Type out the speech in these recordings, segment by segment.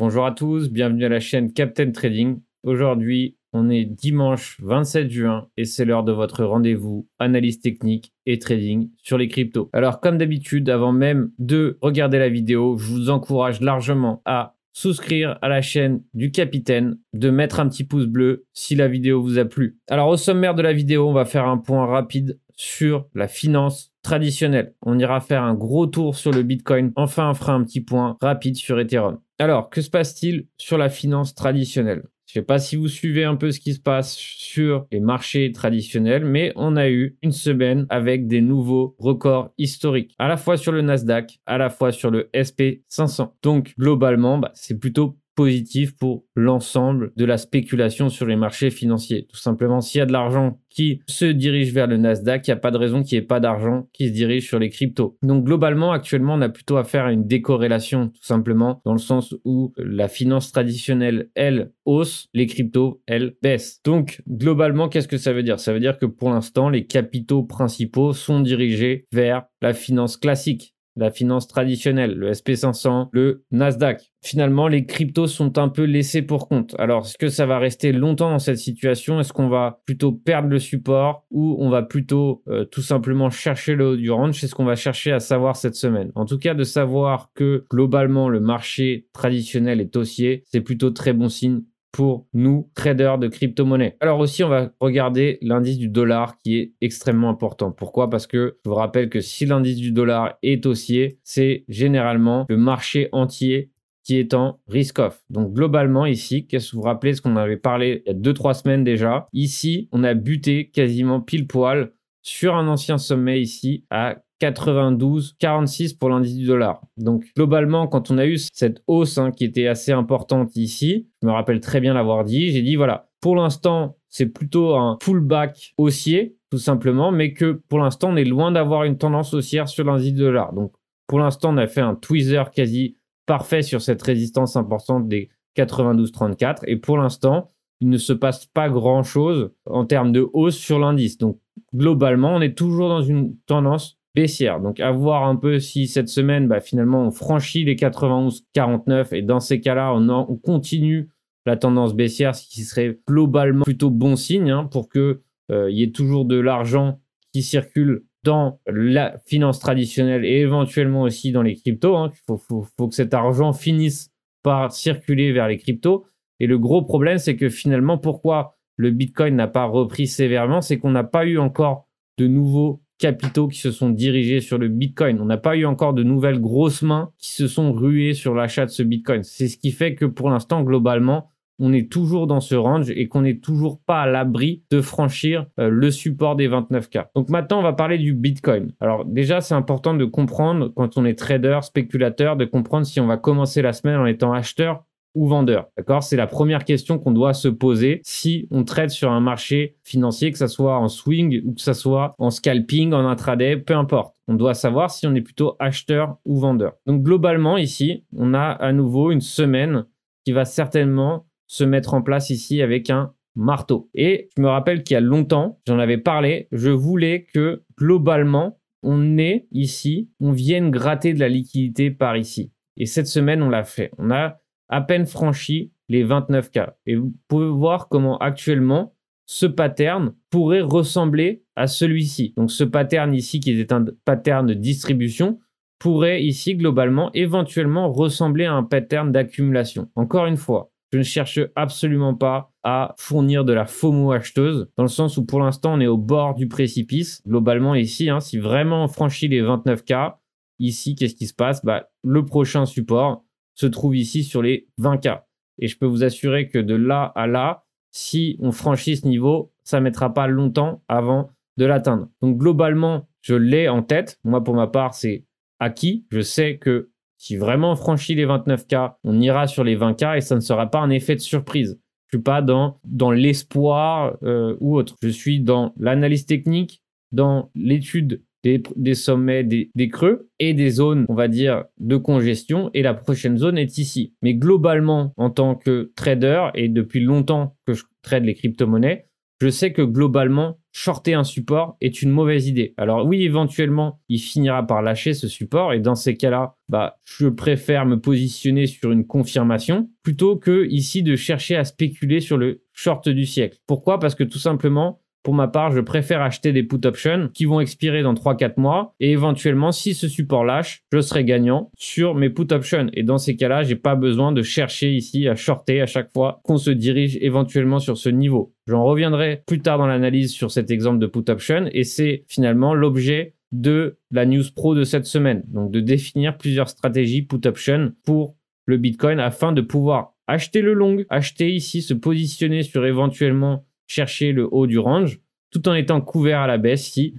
Bonjour à tous, bienvenue à la chaîne Captain Trading. Aujourd'hui, on est dimanche 27 juin et c'est l'heure de votre rendez-vous analyse technique et trading sur les cryptos. Alors comme d'habitude, avant même de regarder la vidéo, je vous encourage largement à souscrire à la chaîne du capitaine, de mettre un petit pouce bleu si la vidéo vous a plu. Alors au sommaire de la vidéo, on va faire un point rapide sur la finance traditionnelle. On ira faire un gros tour sur le Bitcoin. Enfin, on fera un petit point rapide sur Ethereum. Alors, que se passe-t-il sur la finance traditionnelle? Je ne sais pas si vous suivez un peu ce qui se passe sur les marchés traditionnels, mais on a eu une semaine avec des nouveaux records historiques, à la fois sur le Nasdaq, à la fois sur le SP500. Donc globalement, bah, c'est plutôt positif pour l'ensemble de la spéculation sur les marchés financiers. Tout simplement, s'il y a de l'argent qui se dirige vers le Nasdaq, il n'y a pas de raison qu'il n'y ait pas d'argent qui se dirige sur les cryptos. Donc globalement, actuellement, on a plutôt affaire à une décorrélation, tout simplement, dans le sens où la finance traditionnelle, elle, hausse, les cryptos, elles, baissent. Donc globalement, qu'est-ce que ça veut dire? Ça veut dire que pour l'instant, les capitaux principaux sont dirigés vers la finance classique la finance traditionnelle, le SP500, le Nasdaq. Finalement, les cryptos sont un peu laissés pour compte. Alors, est-ce que ça va rester longtemps dans cette situation? Est-ce qu'on va plutôt perdre le support ou on va plutôt euh, tout simplement chercher le haut du range C'est ce qu'on va chercher à savoir cette semaine. En tout cas, de savoir que globalement le marché traditionnel est haussier, c'est plutôt très bon signe pour nous, traders de crypto-monnaie. Alors aussi, on va regarder l'indice du dollar qui est extrêmement important. Pourquoi? Parce que je vous rappelle que si l'indice du dollar est haussier, c'est généralement le marché entier qui est en risk-off. Donc globalement ici, qu'est-ce que vous vous rappelez? Ce qu'on avait parlé il y a 2-3 semaines déjà Ici, on a buté quasiment pile poil sur un ancien sommet ici à 92, 46 pour l'indice du dollar. Donc globalement, quand on a eu cette hausse hein, qui était assez importante ici, je me rappelle très bien l'avoir dit, j'ai dit voilà, pour l'instant, c'est plutôt un pullback haussier, tout simplement, mais que pour l'instant, on est loin d'avoir une tendance haussière sur l'indice du dollar. Donc pour l'instant, on a fait un tweezer quasi parfait sur cette résistance importante des 92-34. Et pour l'instant, il ne se passe pas grand-chose en termes de hausse sur l'indice. Donc globalement, on est toujours dans une tendance baissière. Donc à voir un peu si cette semaine, bah, finalement, on franchit les 91-49 et dans ces cas-là, on, continue la tendance baissière, ce qui serait globalement plutôt bon signe hein, pour que euh, y ait toujours de l'argent qui circule dans la finance traditionnelle et éventuellement aussi dans les cryptos. Hein. Il faut, faut, que cet argent finisse par circuler vers les cryptos. Et le gros problème, c'est que finalement, pourquoi le Bitcoin n'a pas repris sévèrement, c'est qu'on n'a pas eu encore de nouveaux capitaux qui se sont dirigés sur le Bitcoin. On n'a pas eu encore de nouvelles grosses mains qui se sont ruées sur l'achat de ce Bitcoin. C'est ce qui fait que pour l'instant, globalement, on est toujours dans ce range et qu'on n'est toujours pas à l'abri de franchir euh, le support des 29K. Donc maintenant, on va parler du Bitcoin. Alors déjà, c'est important de comprendre quand on est trader, spéculateur, de comprendre si on va commencer la semaine en étant acheteur ou vendeur. D'accord? C'est la première question qu'on doit se poser si on trade sur un marché financier, que ce soit en swing ou que ce soit en scalping, en intraday, peu importe. On doit savoir si on est plutôt acheteur ou vendeur. Donc globalement ici, on a à nouveau une semaine qui va certainement se mettre en place ici avec un marteau. Et je me rappelle qu'il y a longtemps, j'en avais parlé, je voulais que globalement, on ait ici, on vienne gratter de la liquidité par ici. Et cette semaine, on l'a fait. On a à peine franchi les 29K. Et vous pouvez voir comment actuellement ce pattern pourrait ressembler à celui-ci. Donc ce pattern ici qui est un pattern de distribution pourrait ici globalement éventuellement ressembler à un pattern d'accumulation. Encore une fois, je ne cherche absolument pas à fournir de la FOMO acheteuse, dans le sens où pour l'instant on est au bord du précipice. Globalement ici, hein, si vraiment on franchit les 29K, ici qu'est-ce qui se passe? Bah, Le prochain support, se trouve ici sur les 20K. Et je peux vous assurer que de là à là, si on franchit ce niveau, ça ne mettra pas longtemps avant de l'atteindre. Donc globalement, je l'ai en tête. Moi, pour ma part, c'est acquis. Je sais que si vraiment on franchit les 29K, on ira sur les 20K et ça ne sera pas un effet de surprise. Je suis pas dans, dans l'espoir euh, ou autre. Je suis dans l'analyse technique, dans l'étude des, sommets, des, creux et des zones, on va dire, de congestion. Et la prochaine zone est ici. Mais globalement, en tant que trader, et depuis longtemps que je trade les crypto-monnaies, je sais que globalement, shorter un support est une mauvaise idée. Alors oui, éventuellement, il finira par lâcher ce support et dans ces cas-là, bah, je préfère me positionner sur une confirmation plutôt que ici de chercher à spéculer sur le short du siècle. Pourquoi? Parce que tout simplement, pour ma part, je préfère acheter des put options qui vont expirer dans 3-4 mois et éventuellement, si ce support lâche, je serai gagnant sur mes put options. Et dans ces cas-là, j'ai pas besoin de chercher ici à shorter à chaque fois qu'on se dirige éventuellement sur ce niveau. J'en reviendrai plus tard dans l'analyse sur cet exemple de put option et c'est finalement l'objet de la news pro de cette semaine. Donc de définir plusieurs stratégies put option pour le Bitcoin afin de pouvoir acheter le long, acheter ici, se positionner sur éventuellement chercher le haut du range tout en étant couvert à la baisse si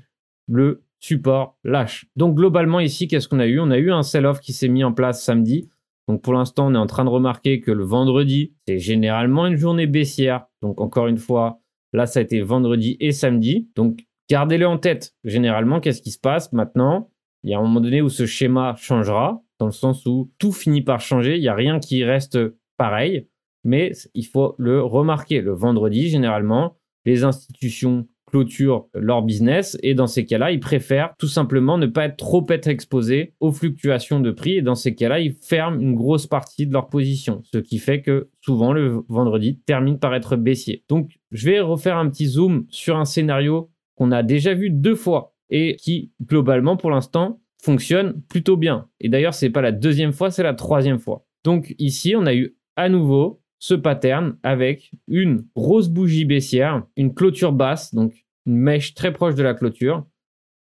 le support lâche. Donc globalement ici, qu'est-ce qu'on a eu? On a eu un sell-off qui s'est mis en place samedi. Donc pour l'instant, on est en train de remarquer que le vendredi, c'est généralement une journée baissière. Donc encore une fois, là, ça a été vendredi et samedi. Donc gardez-le en tête. Généralement, qu'est-ce qui se passe? Maintenant Il y a un moment donné où ce schéma changera, dans le sens où tout finit par changer. Il n'y a rien qui reste pareil mais il faut le remarquer. Le vendredi, généralement, les institutions clôturent leur business et dans ces cas-là, ils préfèrent tout simplement ne pas être trop être exposés aux fluctuations de prix et dans ces cas-là, ils ferment une grosse partie de leur position, ce qui fait que souvent le vendredi termine par être baissier. Donc, je vais refaire un petit zoom sur un scénario qu'on a déjà vu deux fois et qui globalement pour l'instant fonctionne plutôt bien. Et d'ailleurs, c'est pas la deuxième fois, c'est la troisième fois. Donc ici, on a eu à nouveau ce pattern avec une grosse bougie baissière, une clôture basse, donc une mèche très proche de la clôture.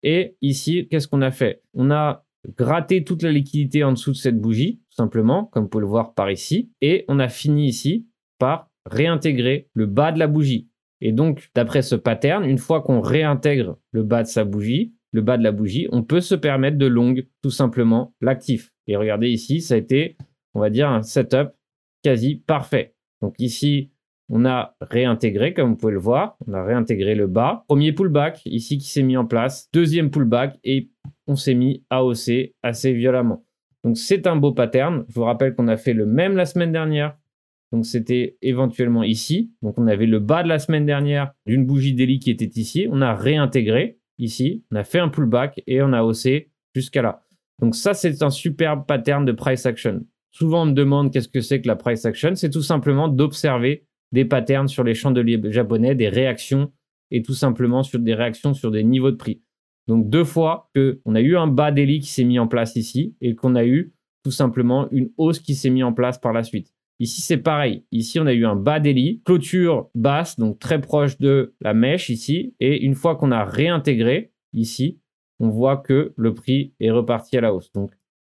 Et ici, qu'est-ce qu'on a fait? On a gratté toute la liquidité en dessous de cette bougie, tout simplement, comme vous pouvez le voir par ici. Et on a fini ici par réintégrer le bas de la bougie. Et donc, d'après ce pattern, une fois qu'on réintègre le bas de sa bougie, le bas de la bougie, on peut se permettre de long tout simplement l'actif. Et regardez ici, ça a été, on va dire, un setup quasi parfait. Donc ici, on a réintégré, comme vous pouvez le voir, on a réintégré le bas. Premier pullback ici qui s'est mis en place. Deuxième pullback et on s'est mis à hausser assez violemment. Donc c'est un beau pattern. Je vous rappelle qu'on a fait le même la semaine dernière. Donc c'était éventuellement ici. Donc on avait le bas de la semaine dernière d'une bougie daily qui était ici. On a réintégré ici. On a fait un pullback et on a haussé jusqu'à là. Donc ça c'est un superbe pattern de price action. Souvent, on me demande qu'est-ce que c'est que la price action. C'est tout simplement d'observer des patterns sur les chandeliers japonais, des réactions et tout simplement sur des réactions sur des niveaux de prix. Donc deux fois qu'on a eu un bas daily qui s'est mis en place ici et qu'on a eu tout simplement une hausse qui s'est mise en place par la suite. Ici, c'est pareil. Ici, on a eu un bas daily, clôture basse, donc très proche de la mèche ici. Et une fois qu'on a réintégré ici, on voit que le prix est reparti à la hausse. Donc,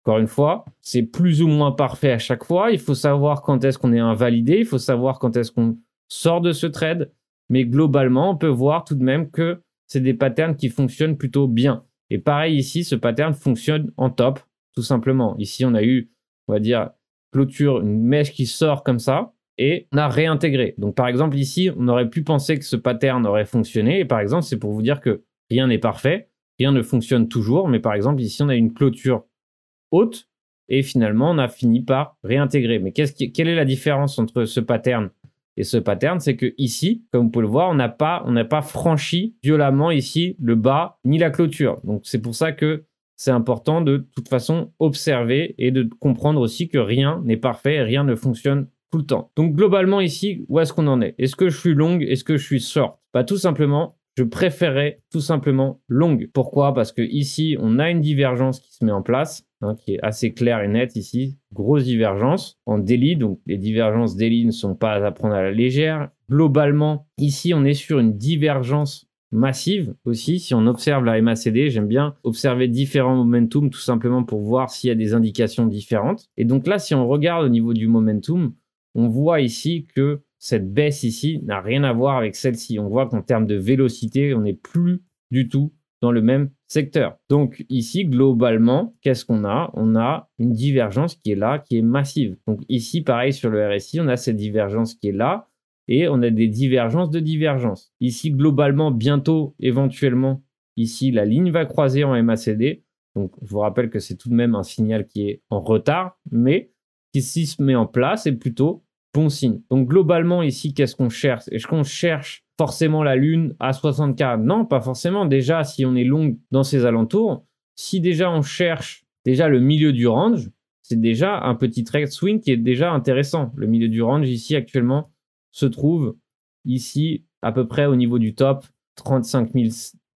encore une fois, c'est plus ou moins parfait à chaque fois. Il faut savoir quand est-ce qu'on est invalidé, il faut savoir quand est-ce qu'on sort de ce trade. Mais globalement, on peut voir tout de même que c'est des patterns qui fonctionnent plutôt bien. Et pareil ici, ce pattern fonctionne en top, tout simplement. Ici, on a eu, on va dire, clôture, une mèche qui sort comme ça, et on a réintégré. Donc par exemple, ici, on aurait pu penser que ce pattern aurait fonctionné. Et par exemple, c'est pour vous dire que rien n'est parfait, rien ne fonctionne toujours. Mais par exemple, ici, on a une clôture haute et finalement on a fini par réintégrer. Mais quelle est la différence entre ce pattern et ce pattern? C'est que ici, comme vous pouvez le voir, on n'a pas, on n'a pas franchi violemment ici le bas ni la clôture. Donc c'est pour ça que c'est important de, toute façon observer et de comprendre aussi que rien n'est parfait rien ne fonctionne tout le temps. Donc globalement ici, où est-ce qu'on en est? Est-ce que je suis long Est-ce que je suis short? Pas bah, Tout simplement, je préférais tout simplement longue. Pourquoi? Parce que ici, on a une divergence qui se met en place, hein, qui est assez claire et nette ici. Grosse divergence en daily, donc les divergences daily ne sont pas à prendre à la légère. Globalement, ici, on est sur une divergence massive aussi. Si on observe la MACD, j'aime bien observer différents momentum tout simplement pour voir s'il y a des indications différentes. Et donc là, si on regarde au niveau du momentum, on voit ici que cette baisse ici n'a rien à voir avec celle-ci. On voit qu'en termes de vélocité, on n'est plus du tout dans le même secteur. Donc ici, globalement, qu'est-ce qu'on a? On a une divergence qui est là, qui est massive. Donc ici, pareil sur le RSI, on a cette divergence qui est là et on a des divergences de divergence. Ici, globalement, bientôt, éventuellement, ici, la ligne va croiser en MACD. Donc je vous rappelle que c'est tout de même un signal qui est en retard, mais qui s'y se met en place et plutôt bon signe. Donc globalement ici, qu'est-ce qu'on cherche? Est-ce qu'on cherche forcément la lune à 60K. Non, pas forcément. Déjà, si on est long dans ces alentours, si déjà on cherche déjà le milieu du range, c'est déjà un petit trade swing qui est déjà intéressant. Le milieu du range ici actuellement se trouve ici à peu près au niveau du top 35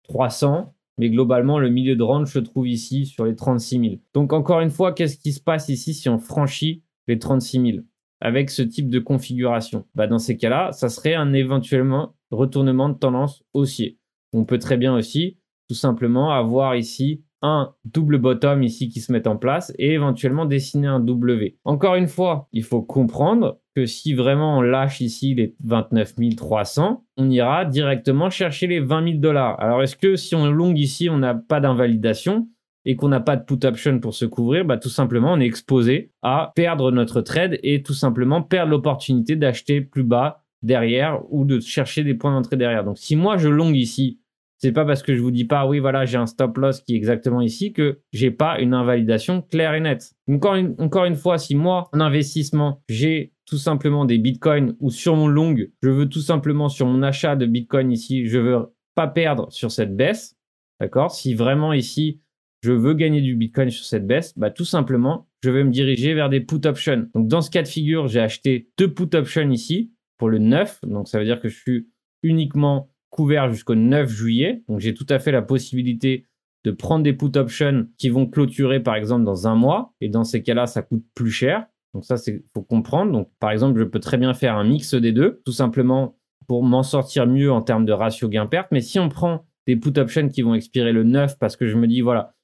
300. Mais globalement, le milieu de range se trouve ici sur les 36 000. Donc encore une fois, qu'est-ce qui se passe ici si on franchit les 36 000 avec ce type de configuration bah Dans ces cas-là, ça serait un éventuellement retournement de tendance haussier. On peut très bien aussi tout simplement avoir ici un double bottom ici qui se met en place et éventuellement dessiner un W. Encore une fois, il faut comprendre que si vraiment on lâche ici les 29 300, on ira directement chercher les 20 000 dollars. Alors est-ce que si on est long ici, on n'a pas d'invalidation? Et qu'on n'a pas de put option pour se couvrir, bah tout simplement on est exposé à perdre notre trade et tout simplement perdre l'opportunité d'acheter plus bas derrière ou de chercher des points d'entrée derrière. Donc si moi je long ici c'est pas parce que je vous dis pas, oui, voilà, j'ai un stop loss qui est exactement ici que j'ai pas une invalidation claire et nette. Encore une, encore une fois, si moi, en investissement, j'ai tout simplement des bitcoins ou sur mon long, je veux tout simplement sur mon achat de bitcoin ici, je veux pas perdre sur cette baisse. D'accord? Si vraiment ici, je veux gagner du bitcoin sur cette baisse, bah, tout simplement, je vais me diriger vers des put options. Donc, dans ce cas de figure, j'ai acheté deux put options ici pour le 9. Donc, ça veut dire que je suis uniquement couvert jusqu'au 9 juillet. Donc j'ai tout à fait la possibilité de prendre des put options qui vont clôturer par exemple dans un mois. Et dans ces cas-là, ça coûte plus cher. Donc ça, c'est faut comprendre. Donc par exemple, je peux très bien faire un mix des deux, tout simplement pour m'en sortir mieux en termes de ratio gain-perte. Mais si on prend des put options qui vont expirer le 9 parce que je me dis voilà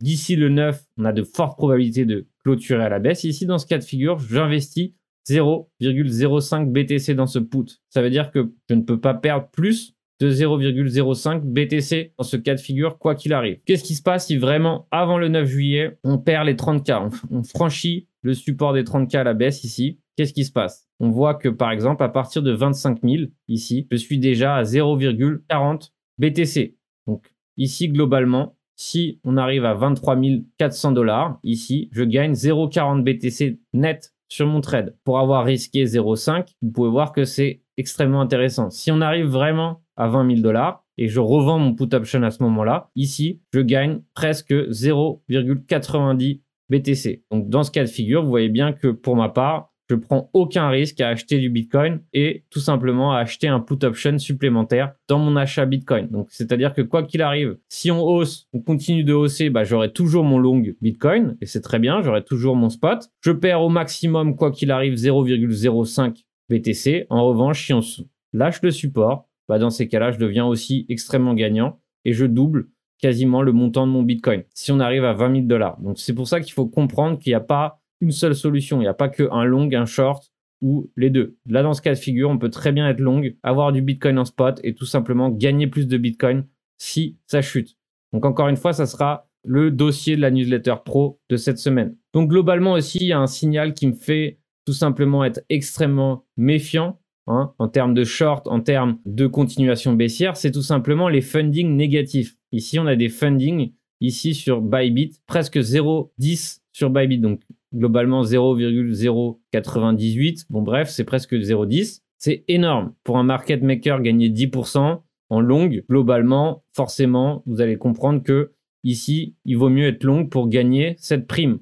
d'ici le 9, on a de fortes probabilités de clôturer à la baisse. Ici, dans ce cas de figure, j'investis 0,05 BTC dans ce put. Ça veut dire que je ne peux pas perdre plus de 0,05 BTC dans ce cas de figure, quoi qu'il arrive. Qu'est-ce qui se passe si vraiment, avant le 9 juillet, on perd les 30K, on, franchit le support des 30K à la baisse ici Qu'est-ce qui se passe? On voit que, par exemple, à partir de 25 000, ici, je suis déjà à 0,40 BTC. Donc, ici, globalement, si on arrive à 23 400 dollars, ici, je gagne 0,40 BTC net sur mon trade. Pour avoir risqué 0,5, vous pouvez voir que c'est extrêmement intéressant. Si on arrive vraiment à 20 000 dollars et je revends mon put option à ce moment-là, ici, je gagne presque 0,90 BTC. Donc dans ce cas de figure, vous voyez bien que pour ma part, je prends aucun risque à acheter du Bitcoin et tout simplement à acheter un put option supplémentaire dans mon achat Bitcoin. Donc, c'est-à-dire que quoi qu'il arrive, si on hausse, on continue de hausser, bah, j'aurai toujours mon long Bitcoin et c'est très bien, j'aurai toujours mon spot. Je perds au maximum, quoi qu'il arrive, 0,05 BTC. En revanche, si on lâche le support, bah dans ces cas-là, je deviens aussi extrêmement gagnant et je double quasiment le montant de mon Bitcoin si on arrive à 20 000 dollars. Donc c'est pour ça qu'il faut comprendre qu'il n'y a pas une seule solution. Il n'y a pas qu'un long, un short ou les deux. Là, dans ce cas de figure, on peut très bien être long, avoir du Bitcoin en spot et tout simplement gagner plus de Bitcoin si ça chute. Donc encore une fois, ça sera le dossier de la newsletter pro de cette semaine. Donc globalement aussi, il y a un signal qui me fait tout simplement être extrêmement méfiant hein, en termes de short, en termes de continuation baissière, c'est tout simplement les fundings négatifs. Ici, on a des fundings ici sur Bybit, presque 0,10 sur Bybit, donc globalement 0,098. Bon bref, c'est presque 0,10. C'est énorme. Pour un market maker, gagner 10% en longue, globalement, forcément, vous allez comprendre que ici, il vaut mieux être long pour gagner cette prime.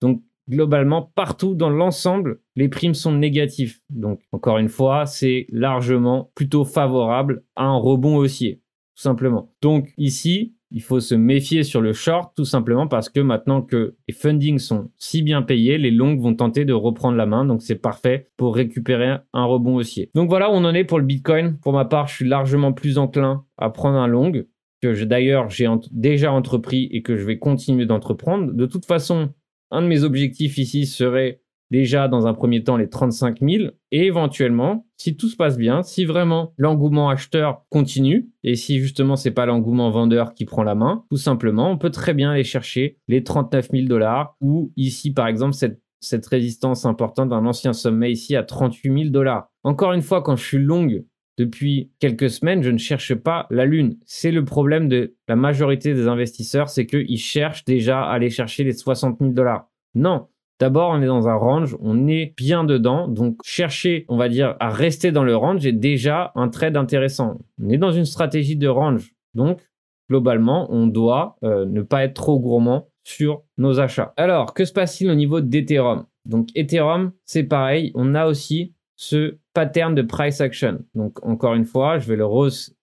Donc globalement, partout dans l'ensemble, les primes sont négatives. Donc, encore une fois, c'est largement plutôt favorable à un rebond haussier, tout simplement. Donc, ici, il faut se méfier sur le short, tout simplement parce que maintenant que les fundings sont si bien payés, les longues vont tenter de reprendre la main. Donc, c'est parfait pour récupérer un rebond haussier. Donc, voilà où on en est pour le Bitcoin. Pour ma part, je suis largement plus enclin à prendre un long que d'ailleurs j'ai déjà entrepris et que je vais continuer d'entreprendre. De toute façon, un de mes objectifs ici serait déjà dans un premier temps les 35 000 et éventuellement, si tout se passe bien, si vraiment l'engouement acheteur continue et si justement c'est pas l'engouement vendeur qui prend la main, tout simplement, on peut très bien aller chercher les 39 000 dollars ou ici par exemple cette résistance importante d'un ancien sommet ici à 38 000 dollars. Encore une fois, quand je suis longue depuis quelques semaines, je ne cherche pas la lune. C'est le problème de la majorité des investisseurs, c'est qu'ils cherchent déjà à aller chercher les 60 000 dollars. Non, D'abord, on est dans un range, on est bien dedans, donc chercher, on va dire, à rester dans le range est déjà un trade intéressant. On est dans une stratégie de range, donc globalement, on doit euh, ne pas être trop gourmand sur nos achats. Alors, que se passe-t-il au niveau d'Ethereum? Donc, Ethereum, c'est pareil, on a aussi ce pattern de price action. Donc, encore une fois, je vais le,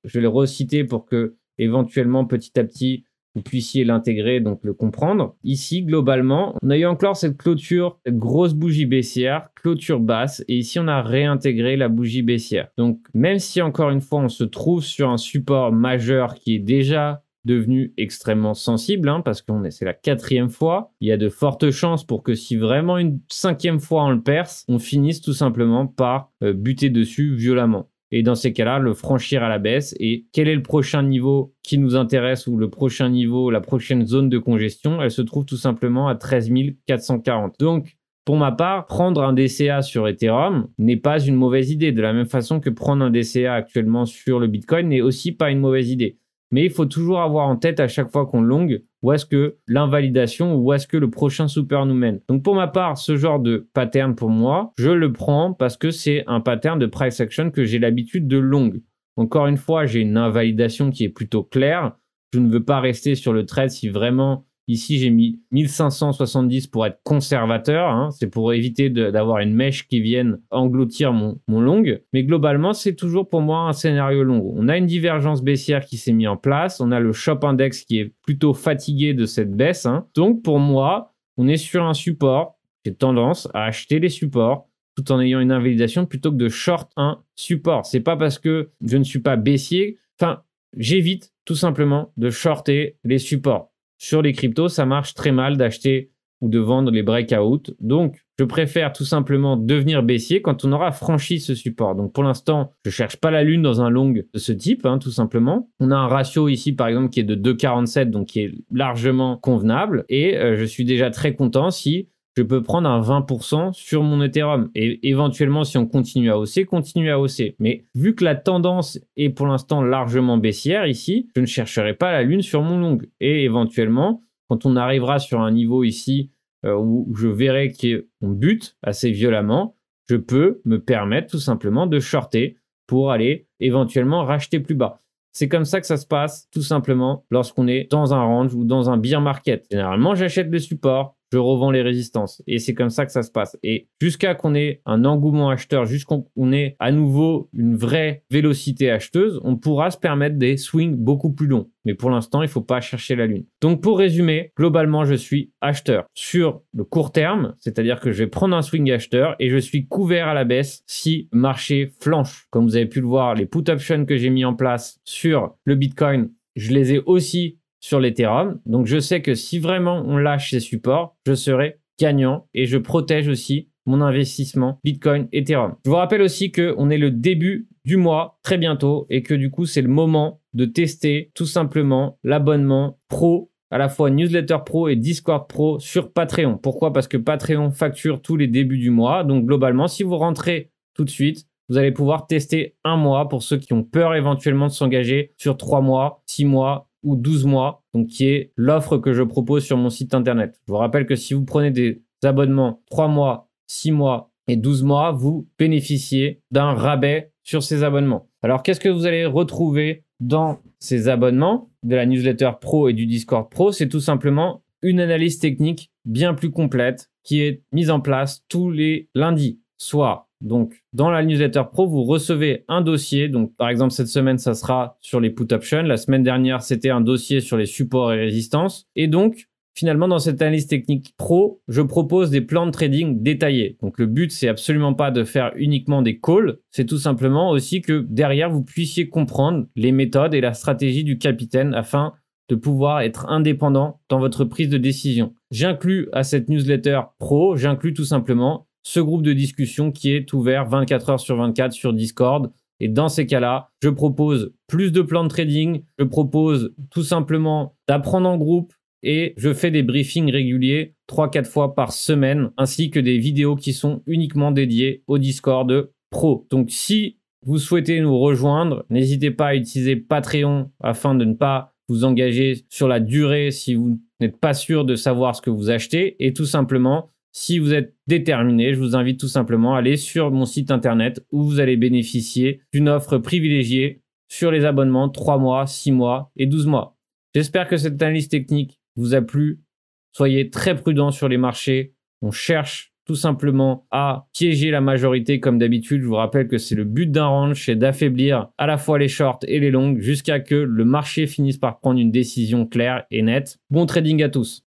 je vais le reciter pour que éventuellement, petit à petit, vous puissiez l'intégrer, donc le comprendre. Ici, globalement, on a eu encore cette clôture, grosse bougie baissière, clôture basse, et ici on a réintégré la bougie baissière. Donc même si encore une fois on se trouve sur un support majeur qui est déjà devenu extrêmement sensible, hein, parce que c'est la quatrième fois. Il y a de fortes chances pour que si vraiment une cinquième fois on le perce, on finisse tout simplement par euh, buter dessus violemment et dans ces cas-là, le franchir à la baisse. Et quel est le prochain niveau qui nous intéresse ou le prochain niveau, la prochaine zone de congestion? Elle se trouve tout simplement à 13 440. Donc, pour ma part, prendre un DCA sur Ethereum n'est pas une mauvaise idée, de la même façon que prendre un DCA actuellement sur le Bitcoin n'est aussi pas une mauvaise idée. Mais il faut toujours avoir en tête à chaque fois qu'on longue où est-ce que l'invalidation ou où est-ce que le prochain super nous mène. Donc pour ma part, ce genre de pattern pour moi, je le prends parce que c'est un pattern de price action que j'ai l'habitude de longue. Encore une fois, j'ai une invalidation qui est plutôt claire. Je ne veux pas rester sur le trade si vraiment Ici, j'ai mis 1570 pour être conservateur. Hein. C'est pour éviter d'avoir une mèche qui vienne engloutir mon, long. Mais globalement, c'est toujours pour moi un scénario long. On a une divergence baissière qui s'est mise en place. On a le Shop Index qui est plutôt fatigué de cette baisse. Hein. Donc, pour moi, on est sur un support. J'ai tendance à acheter les supports tout en ayant une invalidation plutôt que de short un support. C'est pas parce que je ne suis pas baissier. Enfin, j'évite tout simplement de shorter les supports. Sur les cryptos, ça marche très mal d'acheter ou de vendre les breakouts. Donc, je préfère tout simplement devenir baissier quand on aura franchi ce support. Donc, pour l'instant, je cherche pas la lune dans un long de ce type, hein, tout simplement. On a un ratio ici, par exemple, qui est de 2,47, donc qui est largement convenable. Et euh, je suis déjà très content si je peux prendre un 20% sur mon Ethereum. Et éventuellement, si on continue à hausser, continuer à hausser. Mais vu que la tendance est pour l'instant largement baissière ici, je ne chercherai pas la lune sur mon long. Et éventuellement, quand on arrivera sur un niveau ici euh, où je verrai qu'on bute assez violemment, je peux me permettre tout simplement de shorter pour aller éventuellement racheter plus bas. C'est comme ça que ça se passe, tout simplement, lorsqu'on est dans un range ou dans un bear market. Généralement, j'achète le support, je revends les résistances. Et c'est comme ça que ça se passe. Et jusqu'à qu'on ait un engouement acheteur, jusqu'à qu'on ait à nouveau une vraie vélocité acheteuse, on pourra se permettre des swings beaucoup plus longs. Mais pour l'instant, il ne faut pas chercher la lune. Donc pour résumer, globalement, je suis acheteur sur le court terme, c'est-à-dire que je vais prendre un swing acheteur et je suis couvert à la baisse si marché flanche. Comme vous avez pu le voir, les put options que j'ai mis en place sur le Bitcoin, je les ai aussi sur l'Ethereum. Donc je sais que si vraiment on lâche ces supports, je serai gagnant et je protège aussi mon investissement Bitcoin Ethereum. Je vous rappelle aussi que on est le début du mois très bientôt et que du coup c'est le moment de tester tout simplement l'abonnement pro à la fois newsletter pro et Discord pro sur Patreon. Pourquoi? Parce que Patreon facture tous les débuts du mois. Donc globalement, si vous rentrez tout de suite, vous allez pouvoir tester un mois pour ceux qui ont peur éventuellement de s'engager sur trois mois, six mois ou 12 mois, donc qui est l'offre que je propose sur mon site internet. Je vous rappelle que si vous prenez des abonnements 3 mois, 6 mois et 12 mois, vous bénéficiez d'un rabais sur ces abonnements. Alors qu'est-ce que vous allez retrouver dans ces abonnements de la newsletter pro et du Discord pro? C'est tout simplement une analyse technique bien plus complète qui est mise en place tous les lundis, soit donc, dans la newsletter pro, vous recevez un dossier. Donc, par exemple, cette semaine, ça sera sur les put options. La semaine dernière, c'était un dossier sur les supports et résistances. Et donc, finalement, dans cette analyse technique pro, je propose des plans de trading détaillés. Donc, le but, c'est absolument pas de faire uniquement des calls. C'est tout simplement aussi que derrière, vous puissiez comprendre les méthodes et la stratégie du capitaine afin de pouvoir être indépendant dans votre prise de décision. J'inclus à cette newsletter pro, j'inclus tout simplement ce groupe de discussion qui est ouvert 24 heures sur 24 sur Discord. Et dans ces cas-là, je propose plus de plans de trading, je propose tout simplement d'apprendre en groupe et je fais des briefings réguliers 3-4 fois par semaine, ainsi que des vidéos qui sont uniquement dédiées au Discord Pro. Donc si vous souhaitez nous rejoindre, n'hésitez pas à utiliser Patreon afin de ne pas vous engager sur la durée si vous n'êtes pas sûr de savoir ce que vous achetez et tout simplement Si vous êtes déterminé, je vous invite tout simplement à aller sur mon site internet où vous allez bénéficier d'une offre privilégiée sur les abonnements 3 mois, 6 mois et 12 mois. J'espère que cette analyse technique vous a plu. Soyez très prudents sur les marchés. On cherche tout simplement à piéger la majorité comme d'habitude. Je vous rappelle que c'est le but d'un range, c'est d'affaiblir à la fois les shorts et les longs jusqu'à que le marché finisse par prendre une décision claire et nette. Bon trading à tous.